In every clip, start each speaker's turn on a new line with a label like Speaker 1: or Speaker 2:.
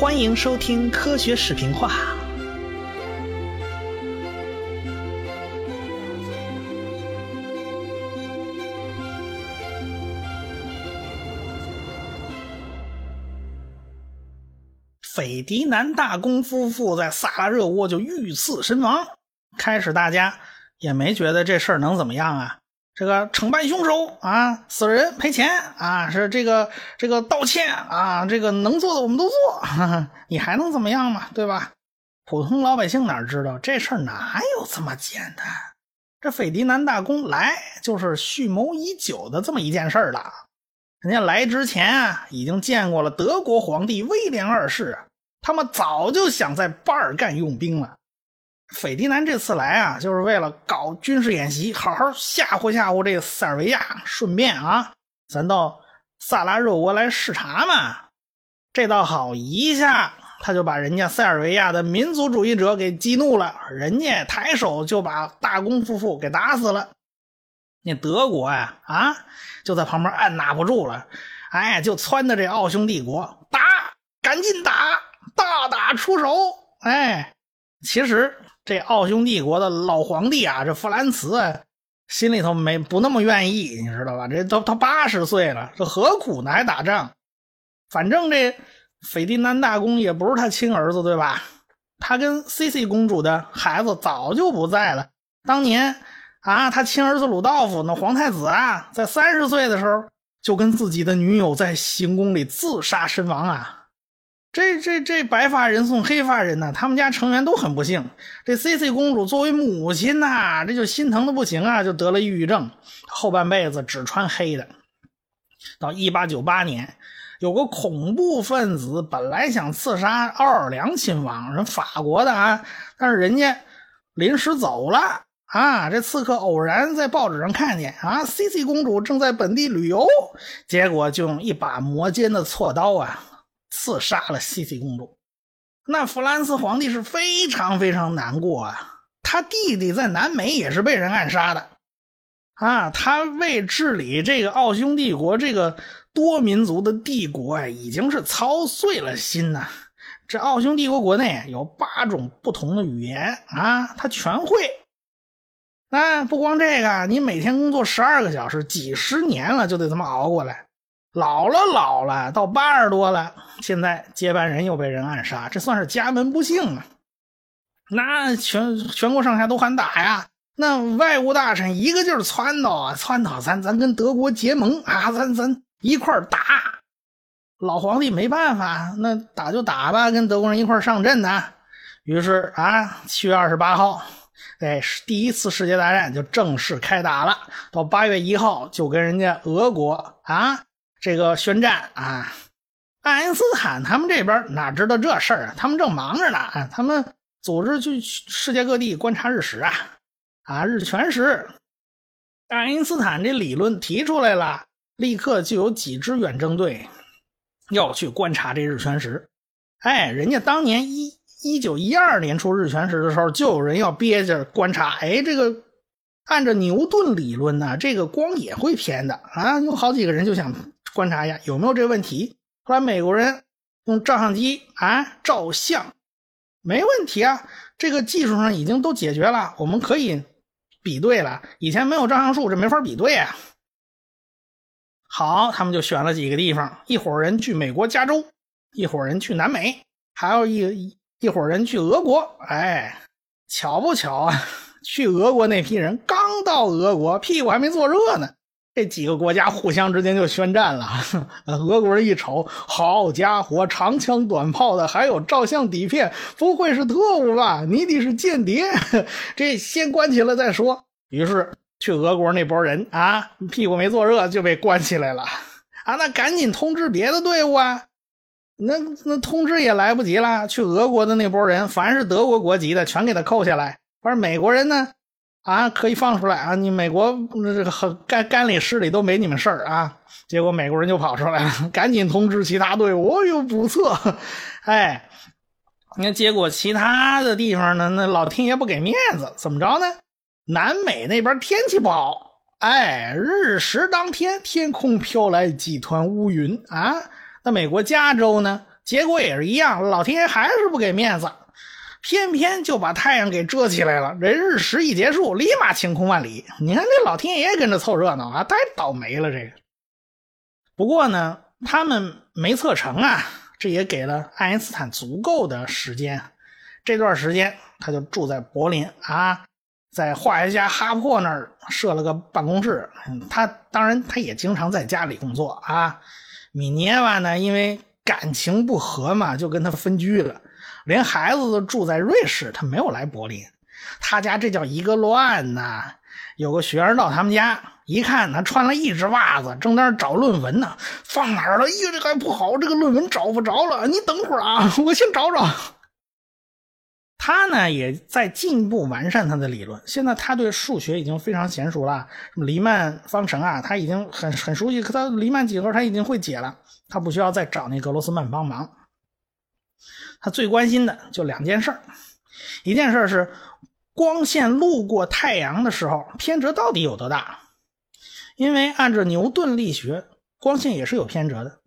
Speaker 1: 欢迎收听科学视频化。斐迪南大公夫妇在萨拉热窝就遇刺身亡。开始大家也没觉得这事儿能怎么样啊？这个惩办凶手啊，死人赔钱啊，是这个这个道歉啊，这个能做的我们都做，你还能怎么样嘛？对吧？普通老百姓哪知道这事儿哪有这么简单？这斐迪南大公来就是蓄谋已久的这么一件事儿了。人家来之前啊，已经见过了德国皇帝威廉二世，他们早就想在巴尔干用兵了。斐迪南这次来啊，就是为了搞军事演习，好好吓唬吓唬这个塞尔维亚，顺便啊，咱到萨拉热窝来视察嘛。这倒好，一下他就把人家塞尔维亚的民族主义者给激怒了，人家抬手就把大公夫妇给打死了。那德国呀，啊，就在旁边按捺不住了，哎，就撺掇这奥匈帝国打，赶紧打，大打出手。哎，其实这奥匈帝国的老皇帝啊，这弗兰茨心里头没不那么愿意，你知道吧？这都他八十岁了，这何苦呢？还打仗？反正这斐迪南大公也不是他亲儿子，对吧？他跟 C.C 公主的孩子早就不在了，当年。啊，他亲儿子鲁道夫，那皇太子啊，在三十岁的时候就跟自己的女友在行宫里自杀身亡啊。这这这白发人送黑发人呢，他们家成员都很不幸。这 C C 公主作为母亲呐，这就心疼的不行啊，就得了抑郁症，后半辈子只穿黑的。到一八九八年，有个恐怖分子本来想刺杀奥尔良亲王，人法国的啊，但是人家临时走了。啊！这刺客偶然在报纸上看见啊，C C 公主正在本地旅游，结果就用一把磨尖的锉刀啊，刺杀了 C C 公主。那弗兰斯皇帝是非常非常难过啊，他弟弟在南美也是被人暗杀的啊，他为治理这个奥匈帝国这个多民族的帝国啊，已经是操碎了心呐。这奥匈帝国国内有八种不同的语言啊，他全会。那不光这个，你每天工作十二个小时，几十年了就得这么熬过来。老了老了，到八十多了，现在接班人又被人暗杀，这算是家门不幸啊。那全全国上下都喊打呀，那外务大臣一个劲儿撺掇啊，撺掇咱咱跟德国结盟啊，咱咱一块儿打。老皇帝没办法，那打就打吧，跟德国人一块儿上阵呢。于是啊，七月二十八号。哎，第一次世界大战就正式开打了。到八月一号，就跟人家俄国啊这个宣战啊。爱因斯坦他们这边哪知道这事儿啊？他们正忙着呢。他们组织去世界各地观察日食啊啊，日全食。爱因斯坦这理论提出来了，立刻就有几支远征队要去观察这日全食。哎，人家当年一。一九一二年出日全食的时候，就有人要憋着观察。哎，这个按照牛顿理论呢，这个光也会偏的啊。有好几个人就想观察一下有没有这个问题。后来美国人用照相机啊照相，没问题啊，这个技术上已经都解决了，我们可以比对了。以前没有照相术，这没法比对啊。好，他们就选了几个地方，一伙人去美国加州，一伙人去南美，还有一。一伙人去俄国，哎，巧不巧啊？去俄国那批人刚到俄国，屁股还没坐热呢，这几个国家互相之间就宣战了。俄国人一瞅，好家伙，长枪短炮的，还有照相底片，不会是特务吧？你得是间谍，这先关起来再说。于是去俄国那波人啊，屁股没坐热就被关起来了。啊，那赶紧通知别的队伍啊！那那通知也来不及了，去俄国的那波人，凡是德国国籍的，全给他扣下来。而美国人呢，啊，可以放出来啊！你美国这个干干里湿里都没你们事儿啊！结果美国人就跑出来了，赶紧通知其他队伍，哦呦，不错，哎，你看，结果其他的地方呢，那老天爷不给面子，怎么着呢？南美那边天气不好，哎，日食当天，天空飘来几团乌云啊。那美国加州呢，结果也是一样，老天爷还是不给面子，偏偏就把太阳给遮起来了。这日食一结束，立马晴空万里。你看这老天爷跟着凑热闹啊，太倒霉了。这个，不过呢，他们没测成啊，这也给了爱因斯坦足够的时间。这段时间，他就住在柏林啊。在化学家哈珀那儿设了个办公室，他当然他也经常在家里工作啊。米涅瓦呢，因为感情不和嘛，就跟他分居了，连孩子都住在瑞士，他没有来柏林。他家这叫一个乱呐！有个学生到他们家一看，他穿了一只袜子，正在那找论文呢，放哪儿了？哎呀，这还不好，这个论文找不着了。你等会儿啊，我先找找。他呢也在进一步完善他的理论。现在他对数学已经非常娴熟了，什么黎曼方程啊，他已经很很熟悉。可他黎曼几何他已经会解了，他不需要再找那格罗斯曼帮忙。他最关心的就两件事一件事是光线路过太阳的时候偏折到底有多大？因为按照牛顿力学，光线也是有偏折的，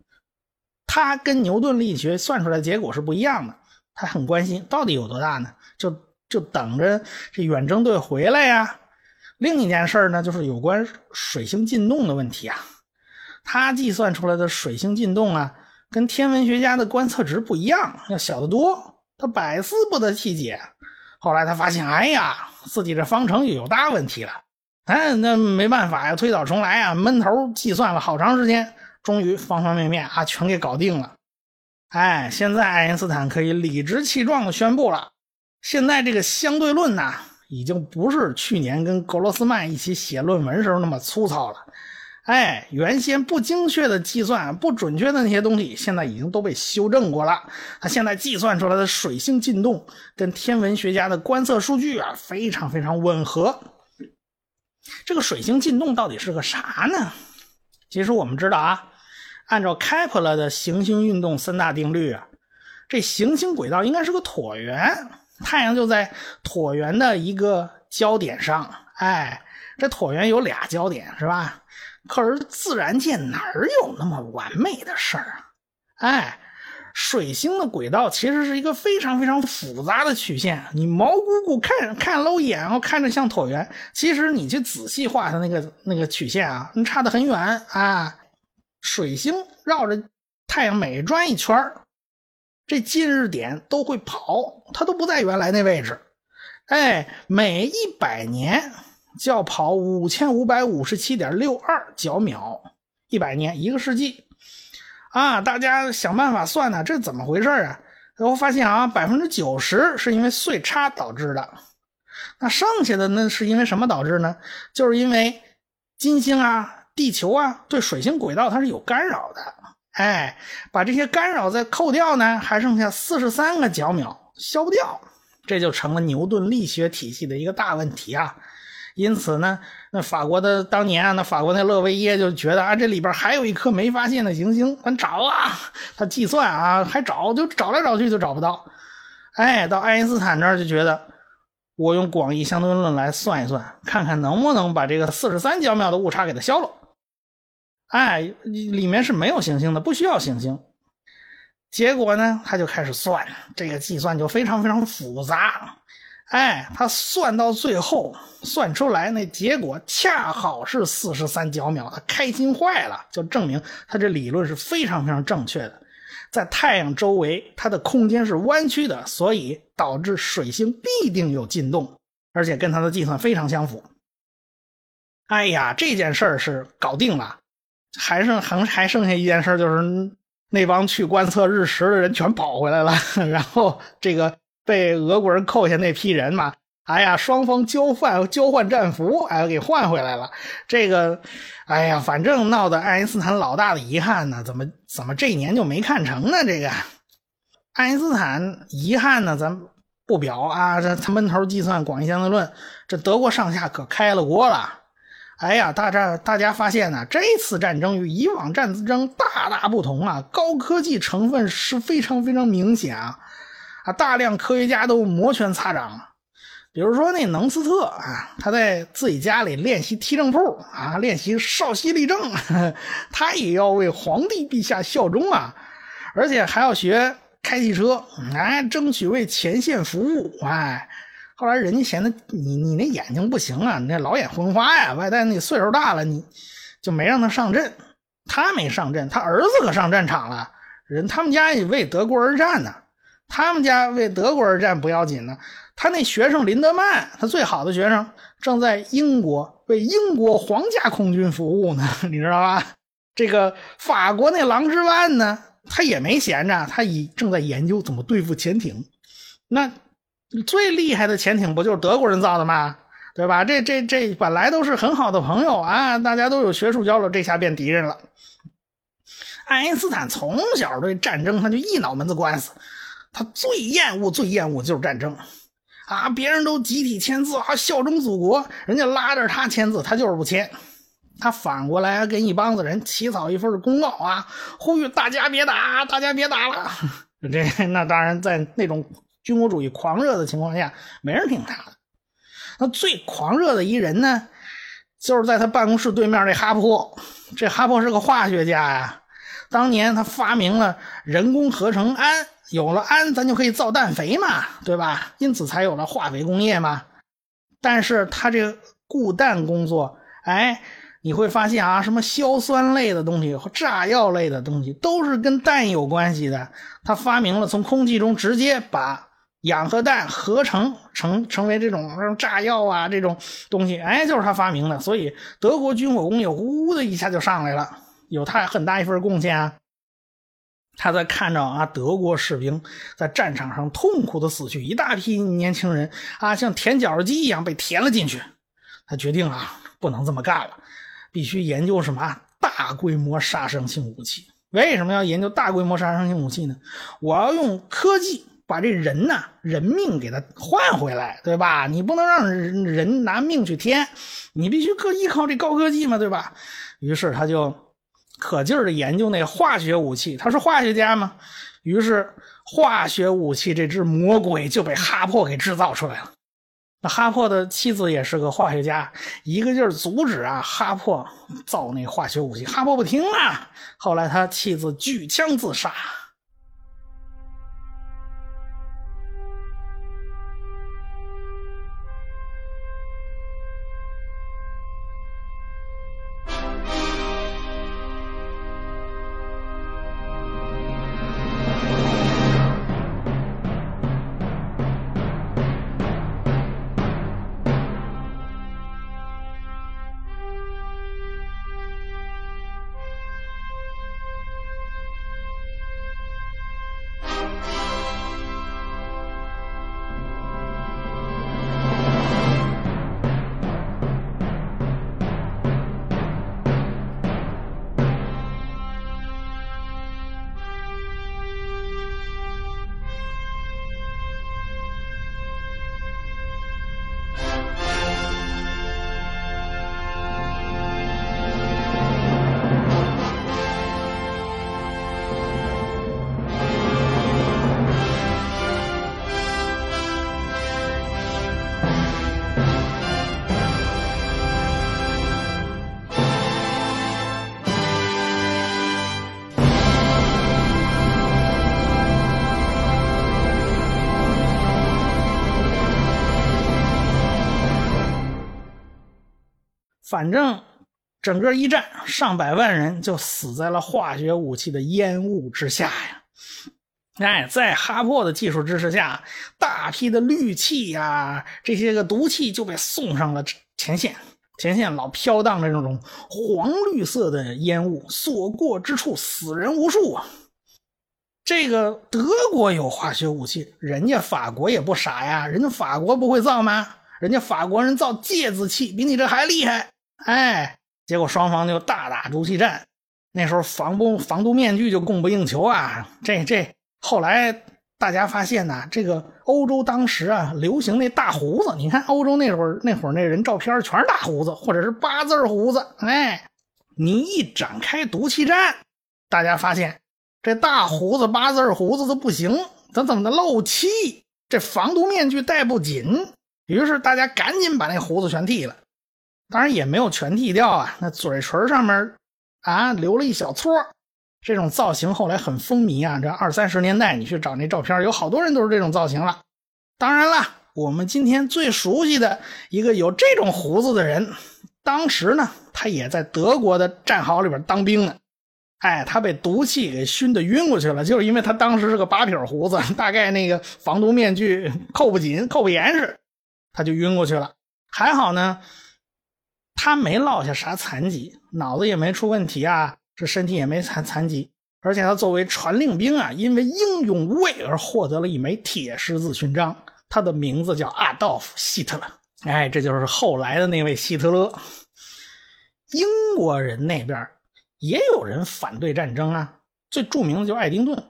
Speaker 1: 他跟牛顿力学算出来的结果是不一样的。他很关心到底有多大呢？就就等着这远征队回来呀。另一件事呢，就是有关水星进动的问题啊。他计算出来的水星进动啊，跟天文学家的观测值不一样，要小得多。他百思不得其解。后来他发现，哎呀，自己这方程有大问题了。哎，那没办法呀，推倒重来啊，闷头计算了好长时间，终于方方面面啊全给搞定了。哎，现在爱因斯坦可以理直气壮地宣布了，现在这个相对论呢，已经不是去年跟格罗斯曼一起写论文时候那么粗糙了。哎，原先不精确的计算、不准确的那些东西，现在已经都被修正过了。它现在计算出来的水星进动，跟天文学家的观测数据啊，非常非常吻合。这个水星进动到底是个啥呢？其实我们知道啊。按照开普勒的行星运动三大定律啊，这行星轨道应该是个椭圆，太阳就在椭圆的一个焦点上。哎，这椭圆有俩焦点是吧？可是自然界哪有那么完美的事儿啊？哎，水星的轨道其实是一个非常非常复杂的曲线。你毛估估看看搂眼，然后看着像椭圆，其实你去仔细画它那个那个曲线啊，你差得很远啊。水星绕着太阳每转一圈这近日点都会跑，它都不在原来那位置。哎，每一百年就要跑五千五百五十七点六二角秒，一百年一个世纪啊！大家想办法算呢，这怎么回事啊？然后发现啊，百分之九十是因为岁差导致的，那剩下的那是因为什么导致呢？就是因为金星啊。地球啊，对水星轨道它是有干扰的，哎，把这些干扰再扣掉呢，还剩下四十三个角秒，消不掉，这就成了牛顿力学体系的一个大问题啊。因此呢，那法国的当年啊，那法国那勒维耶就觉得啊，这里边还有一颗没发现的行星，咱找啊，他计算啊，还找，就找来找去就找不到，哎，到爱因斯坦这儿就觉得。我用广义相对论来算一算，看看能不能把这个四十三角秒的误差给它消了。哎，里面是没有行星的，不需要行星。结果呢，他就开始算，这个计算就非常非常复杂。哎，他算到最后，算出来那结果恰好是四十三角秒，他开心坏了，就证明他这理论是非常非常正确的。在太阳周围，它的空间是弯曲的，所以导致水星必定有进动，而且跟他的计算非常相符。哎呀，这件事儿是搞定了。还剩还还剩下一件事，就是那帮去观测日食的人全跑回来了，然后这个被俄国人扣下那批人嘛，哎呀，双方交换交换战俘，哎，给换回来了。这个，哎呀，反正闹得爱因斯坦老大的遗憾呢，怎么怎么这一年就没看成呢？这个爱因斯坦遗憾呢，咱不表啊，这他闷头计算广义相对论，这德国上下可开了锅了。哎呀，大战大家发现呢，这次战争与以往战争大大不同啊，高科技成分是非常非常明显啊，啊，大量科学家都摩拳擦掌。比如说那能斯特啊，他在自己家里练习踢正步啊，练习稍息立正，他也要为皇帝陛下效忠啊。而且还要学开汽车，哎，争取为前线服务，哎。后来人家嫌他你你那眼睛不行啊，你那老眼昏花呀，外带那岁数大了，你就没让他上阵。他没上阵，他儿子可上战场了。人他们家也为德国而战呢。他们家为德国而战不要紧呢，他那学生林德曼，他最好的学生正在英国为英国皇家空军服务呢，你知道吧？这个法国那郎之万呢，他也没闲着，他已正在研究怎么对付潜艇。那。最厉害的潜艇不就是德国人造的吗？对吧？这这这本来都是很好的朋友啊，大家都有学术交流，这下变敌人了。爱因斯坦从小对战争他就一脑门子官司，他最厌恶、最厌恶就是战争啊！别人都集体签字啊，效忠祖国，人家拉着他签字，他就是不签。他反过来跟一帮子人起草一份公告啊，呼吁大家别打，大家别打了。这那当然在那种。军国主义狂热的情况下，没人听他的。那最狂热的一人呢，就是在他办公室对面那哈珀。这哈珀是个化学家呀，当年他发明了人工合成氨，有了氨，咱就可以造氮肥嘛，对吧？因此才有了化肥工业嘛。但是他这个固氮工作，哎。你会发现啊，什么硝酸类的东西和炸药类的东西都是跟氮有关系的。他发明了从空气中直接把氧和氮合成成成为这种炸药啊这种东西，哎，就是他发明的。所以德国军火工业呼的一下就上来了，有他很大一份贡献啊。他在看着啊德国士兵在战场上痛苦的死去，一大批年轻人啊像填绞肉机一样被填了进去，他决定啊不能这么干了。必须研究什么大规模杀伤性武器？为什么要研究大规模杀伤性武器呢？我要用科技把这人呐人命给他换回来，对吧？你不能让人拿命去填，你必须依靠这高科技嘛，对吧？于是他就可劲儿的研究那化学武器。他是化学家吗，于是化学武器这只魔鬼就被哈珀给制造出来了。那哈珀的妻子也是个化学家，一个劲儿阻止啊哈珀造那化学武器，哈珀不听啊，后来他妻子举枪自杀。反正整个一战，上百万人就死在了化学武器的烟雾之下呀！哎，在哈珀的技术支持下，大批的氯气呀，这些个毒气就被送上了前线。前线老飘荡着那种黄绿色的烟雾，所过之处死人无数啊！这个德国有化学武器，人家法国也不傻呀，人家法国不会造吗？人家法国人造芥子气，比你这还厉害。哎，结果双方就大打毒气战。那时候防不防毒面具就供不应求啊。这这后来大家发现呢，这个欧洲当时啊流行那大胡子。你看欧洲那会儿那会儿那人照片全是大胡子或者是八字胡子。哎，你一展开毒气战，大家发现这大胡子八字胡子都不行，他怎么的漏气？这防毒面具戴不紧。于是大家赶紧把那胡子全剃了。当然也没有全剃掉啊，那嘴唇上面啊留了一小撮这种造型后来很风靡啊，这二三十年代你去找那照片，有好多人都是这种造型了。当然了，我们今天最熟悉的一个有这种胡子的人，当时呢，他也在德国的战壕里边当兵呢。哎，他被毒气给熏得晕过去了，就是因为他当时是个八撇胡子，大概那个防毒面具扣不紧、扣不严实，他就晕过去了。还好呢，他没落下啥残疾，脑子也没出问题啊。这身体也没残残疾，而且他作为传令兵啊，因为英勇无畏而获得了一枚铁十字勋章。他的名字叫阿道夫·希特勒。哎，这就是后来的那位希特勒。英国人那边也有人反对战争啊，最著名的就是爱丁顿，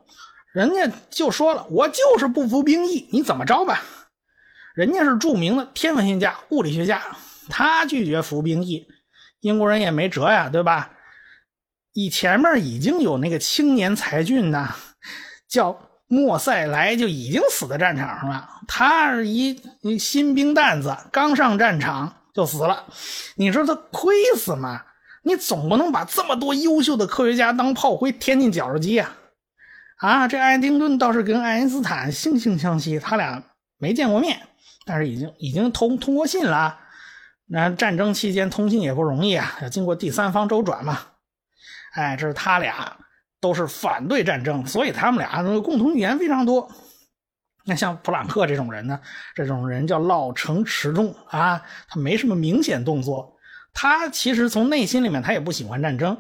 Speaker 1: 人家就说了：“我就是不服兵役，你怎么着吧？”人家是著名的天文学家、物理学家，他拒绝服兵役，英国人也没辙呀，对吧？以前面已经有那个青年才俊呐，叫莫塞莱，就已经死在战场上了。他是一新兵蛋子，刚上战场就死了。你说他亏死吗？你总不能把这么多优秀的科学家当炮灰填进绞肉机呀？啊，这爱丁顿倒是跟爱因斯坦惺惺相惜，他俩没见过面，但是已经已经通通过信了。那战争期间通信也不容易啊，要经过第三方周转嘛。哎，这是他俩都是反对战争，所以他们俩共同语言非常多。那像普朗克这种人呢，这种人叫老成持重啊，他没什么明显动作。他其实从内心里面他也不喜欢战争，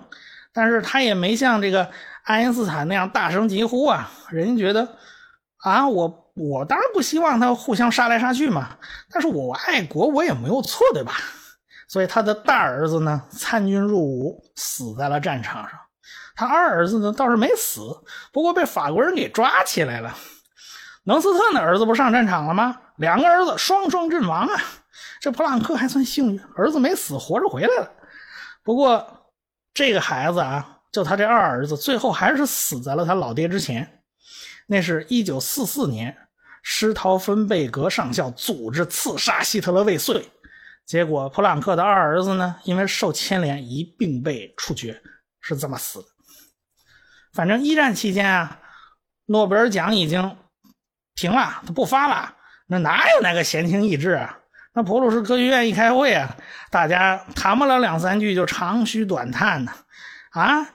Speaker 1: 但是他也没像这个爱因斯坦那样大声疾呼啊。人家觉得啊，我我当然不希望他互相杀来杀去嘛，但是我爱国我也没有错，对吧？所以他的大儿子呢参军入伍，死在了战场上。他二儿子呢倒是没死，不过被法国人给抓起来了。能斯特的儿子不上战场了吗？两个儿子双双阵亡啊！这普朗克还算幸运，儿子没死，活着回来了。不过这个孩子啊，就他这二儿子，最后还是死在了他老爹之前。那是一九四四年，施陶芬贝格上校组织刺杀希特勒未遂。结果，普朗克的二儿子呢，因为受牵连，一并被处决，是这么死的。反正一战期间啊，诺贝尔奖已经停了，他不发了。那哪有那个闲情逸致啊？那普鲁士科学院一开会啊，大家谈不了两三句就长吁短叹呢。啊，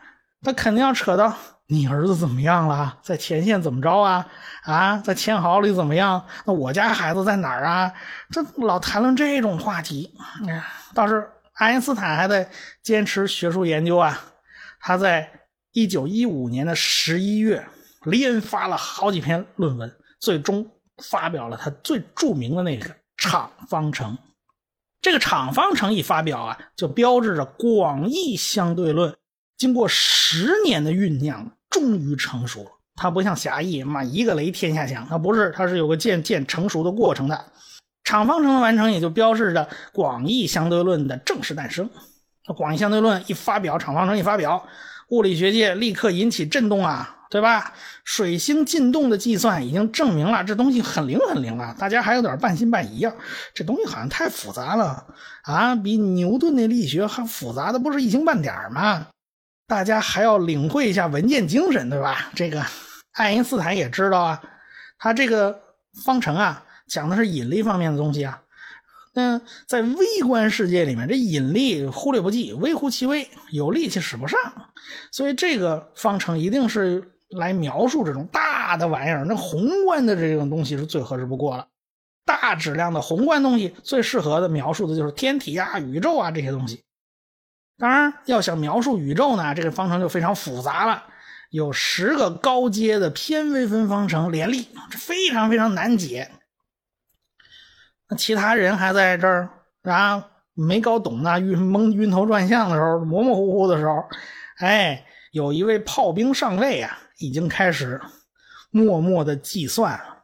Speaker 1: 他肯定要扯到。你儿子怎么样了？在前线怎么着啊？啊，在千壕里怎么样？那我家孩子在哪儿啊？这老谈论这种话题。倒是爱因斯坦还在坚持学术研究啊。他在一九一五年的十一月连发了好几篇论文，最终发表了他最著名的那个场方程。这个场方程一发表啊，就标志着广义相对论经过十年的酝酿。终于成熟了，它不像狭义，嘛一个雷天下响，它不是，它是有个渐渐成熟的过程的。场方程的完成，也就标志着广义相对论的正式诞生。广义相对论一发表，场方程一发表，物理学界立刻引起震动啊，对吧？水星进动的计算已经证明了这东西很灵很灵了，大家还有点半信半疑啊，这东西好像太复杂了啊，比牛顿的力学还复杂的不是一星半点吗？大家还要领会一下文件精神，对吧？这个爱因斯坦也知道啊，他这个方程啊，讲的是引力方面的东西啊。那在微观世界里面，这引力忽略不计，微乎其微，有力气使不上。所以这个方程一定是来描述这种大的玩意儿。那宏观的这种东西是最合适不过了。大质量的宏观东西最适合的描述的就是天体啊、宇宙啊这些东西。当然，要想描述宇宙呢，这个方程就非常复杂了，有十个高阶的偏微分方程联立，这非常非常难解。那其他人还在这儿啊，没搞懂呢，晕蒙晕头转向的时候，模模糊糊的时候，哎，有一位炮兵上尉啊，已经开始默默的计算了。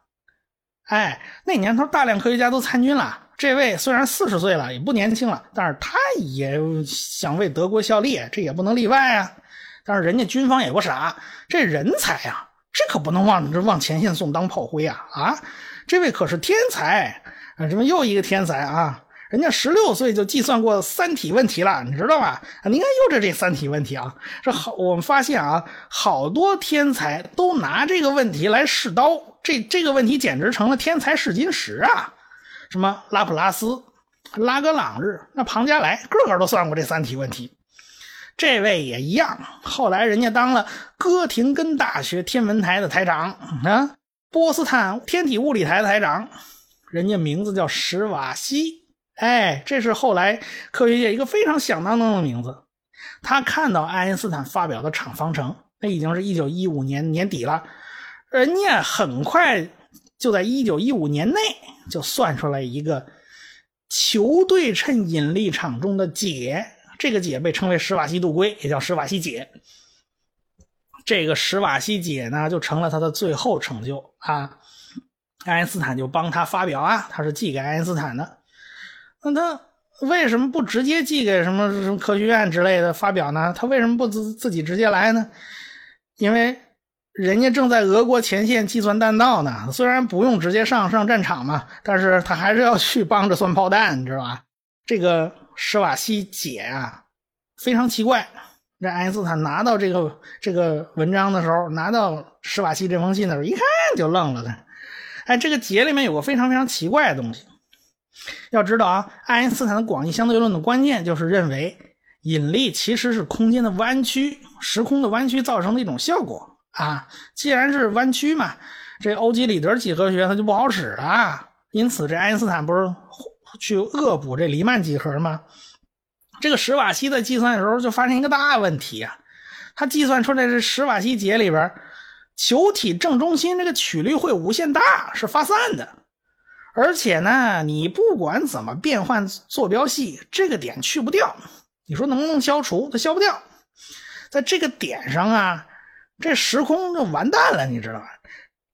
Speaker 1: 哎，那年头大量科学家都参军了。这位虽然四十岁了，也不年轻了，但是他也想为德国效力，这也不能例外啊。但是人家军方也不傻，这人才啊，这可不能往这往前线送当炮灰啊！啊，这位可是天才啊！这么又一个天才啊！人家十六岁就计算过三体问题了，你知道吧？你看又这这三体问题啊，这好，我们发现啊，好多天才都拿这个问题来试刀，这这个问题简直成了天才试金石啊！什么拉普拉斯、拉格朗日、那庞加莱，个个都算过这三体问题。这位也一样，后来人家当了哥廷根大学天文台的台长啊，波斯坦天体物理台的台长，人家名字叫史瓦西。哎，这是后来科学界一个非常响当当的名字。他看到爱因斯坦发表的场方程，那已经是一九一五年年底了，人家很快就在一九一五年内就算出来一个球对称引力场中的解，这个解被称为史瓦西度规，也叫史瓦西解。这个史瓦西解呢，就成了他的最后成就啊。爱因斯坦就帮他发表啊，他是寄给爱因斯坦的。那他为什么不直接寄给什么什么科学院之类的发表呢？他为什么不自自己直接来呢？因为人家正在俄国前线计算弹道呢。虽然不用直接上上战场嘛，但是他还是要去帮着算炮弹，你知道吧？这个施瓦西解啊，非常奇怪。这爱因斯坦拿到这个这个文章的时候，拿到施瓦西这封信的时候，一看就愣了的。哎，这个解里面有个非常非常奇怪的东西。要知道啊，爱因斯坦的广义相对论的关键就是认为引力其实是空间的弯曲、时空的弯曲造成的一种效果啊。既然是弯曲嘛，这欧几里得几何学它就不好使了。因此，这爱因斯坦不是去恶补这黎曼几何吗？这个史瓦西在计算的时候就发现一个大问题啊，他计算出来这史瓦西解里边，球体正中心这个曲率会无限大，是发散的。而且呢，你不管怎么变换坐标系，这个点去不掉。你说能不能消除？它消不掉。在这个点上啊，这时空就完蛋了，你知道吧？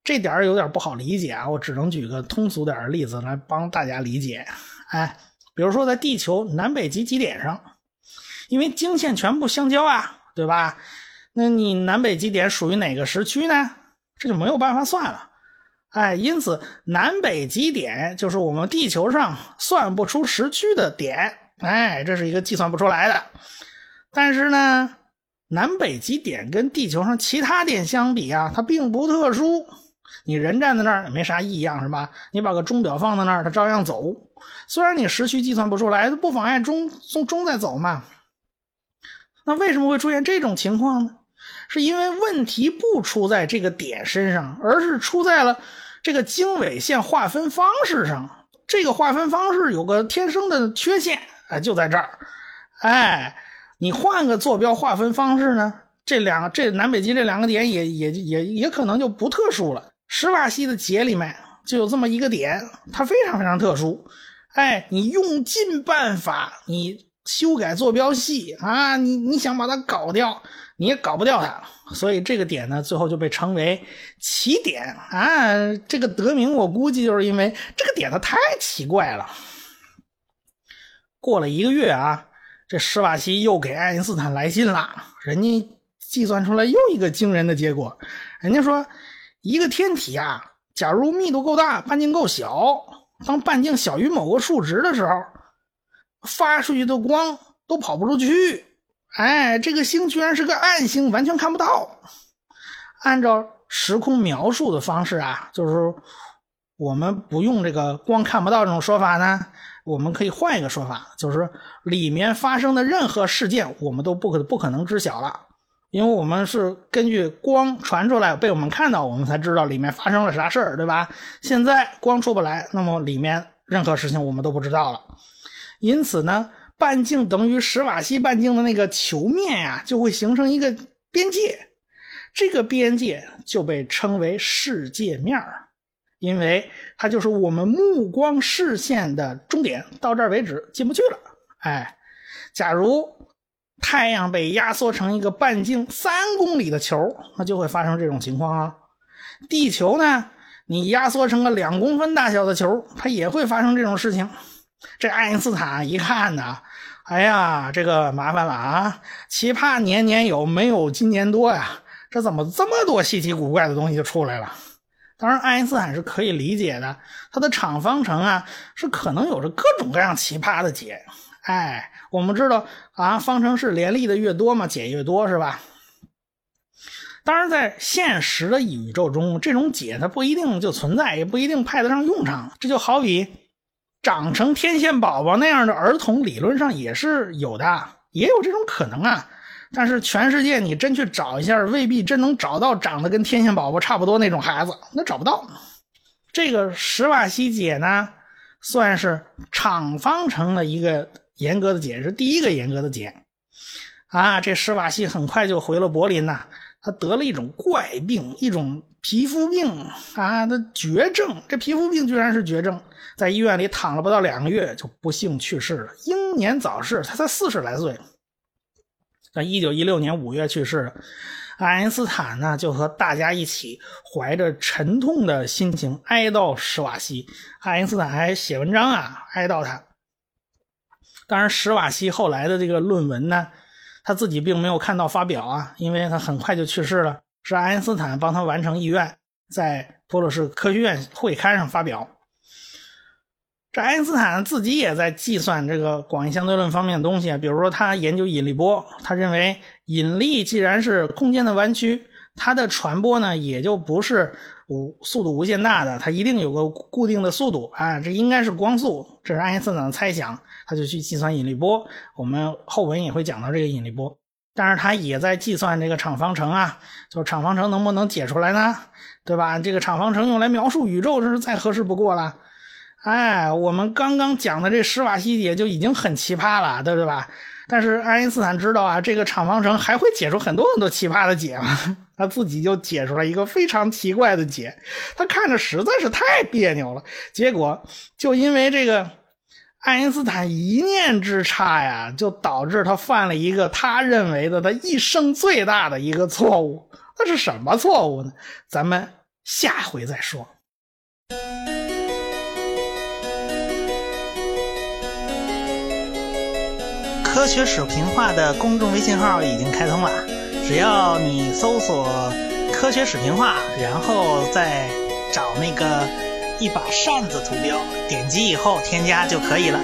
Speaker 1: 这点有点不好理解啊，我只能举个通俗点的例子来帮大家理解。哎，比如说在地球南北极极点上，因为经线全部相交啊，对吧？那你南北极点属于哪个时区呢？这就没有办法算了。哎，因此南北极点就是我们地球上算不出时区的点，哎，这是一个计算不出来的。但是呢，南北极点跟地球上其他点相比啊，它并不特殊。你人站在那儿也没啥异样，是吧？你把个钟表放在那儿，它照样走。虽然你时区计算不出来，不妨碍钟钟钟在走嘛。那为什么会出现这种情况呢？是因为问题不出在这个点身上，而是出在了。这个经纬线划分方式上，这个划分方式有个天生的缺陷，哎，就在这儿，哎，你换个坐标划分方式呢，这两个这南北极这两个点也也也也可能就不特殊了。史瓦西的解里面就有这么一个点，它非常非常特殊，哎，你用尽办法，你修改坐标系啊，你你想把它搞掉。你也搞不掉它，所以这个点呢，最后就被称为奇点啊。这个得名，我估计就是因为这个点它太奇怪了。过了一个月啊，这施瓦西又给爱因斯坦来信了，人家计算出来又一个惊人的结果。人家说，一个天体啊，假如密度够大，半径够小，当半径小于某个数值的时候，发出去的光都跑不出去。哎，这个星居然是个暗星，完全看不到。按照时空描述的方式啊，就是我们不用这个光看不到这种说法呢，我们可以换一个说法，就是里面发生的任何事件，我们都不可不可能知晓了，因为我们是根据光传出来被我们看到，我们才知道里面发生了啥事儿，对吧？现在光出不来，那么里面任何事情我们都不知道了。因此呢。半径等于史瓦西半径的那个球面呀，就会形成一个边界，这个边界就被称为世界面因为它就是我们目光视线的终点，到这儿为止进不去了。哎，假如太阳被压缩成一个半径三公里的球，那就会发生这种情况啊。地球呢，你压缩成个两公分大小的球，它也会发生这种事情。这爱因斯坦一看呢。哎呀，这个麻烦了啊！奇葩年年有，没有今年多呀。这怎么这么多稀奇古怪的东西就出来了？当然，爱因斯坦是可以理解的，他的场方程啊是可能有着各种各样奇葩的解。哎，我们知道啊，方程式联立的越多嘛，解越多，是吧？当然，在现实的宇宙中，这种解它不一定就存在，也不一定派得上用场。这就好比长成天线宝宝那样的儿童，理论上也是有的，也有这种可能啊。但是全世界你真去找一下，未必真能找到长得跟天线宝宝差不多那种孩子，那找不到。这个史瓦西解呢，算是场方程的一个严格的解，是第一个严格的解。啊，这史瓦西很快就回了柏林呐。他得了一种怪病，一种皮肤病啊，他绝症。这皮肤病居然是绝症，在医院里躺了不到两个月，就不幸去世了，英年早逝。他才四十来岁，在一九一六年五月去世的。爱因斯坦呢，就和大家一起怀着沉痛的心情哀悼史瓦西。爱因斯坦还写文章啊，哀悼他。当然，史瓦西后来的这个论文呢。他自己并没有看到发表啊，因为他很快就去世了。是爱因斯坦帮他完成意愿，在普鲁士科学院会刊上发表。这爱因斯坦自己也在计算这个广义相对论方面的东西，比如说他研究引力波，他认为引力既然是空间的弯曲，它的传播呢也就不是无速度无限大的，它一定有个固定的速度啊，这应该是光速，这是爱因斯坦的猜想。他就去计算引力波，我们后文也会讲到这个引力波。但是他也在计算这个场方程啊，就是场方程能不能解出来呢？对吧？这个场方程用来描述宇宙，这是再合适不过了。哎，我们刚刚讲的这史瓦西解就已经很奇葩了，对不对吧？但是爱因斯坦知道啊，这个场方程还会解出很多很多奇葩的解嘛，他自己就解出来一个非常奇怪的解，他看着实在是太别扭了。结果就因为这个。爱因斯坦一念之差呀，就导致他犯了一个他认为的他一生最大的一个错误。那是什么错误呢？咱们下回再说。
Speaker 2: 科学史平话的公众微信号已经开通了，只要你搜索“科学史平话”，然后再找那个。一把扇子图标，点击以后添加就可以了。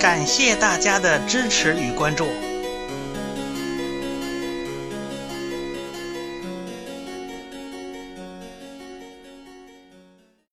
Speaker 2: 感谢大家的支持与关注。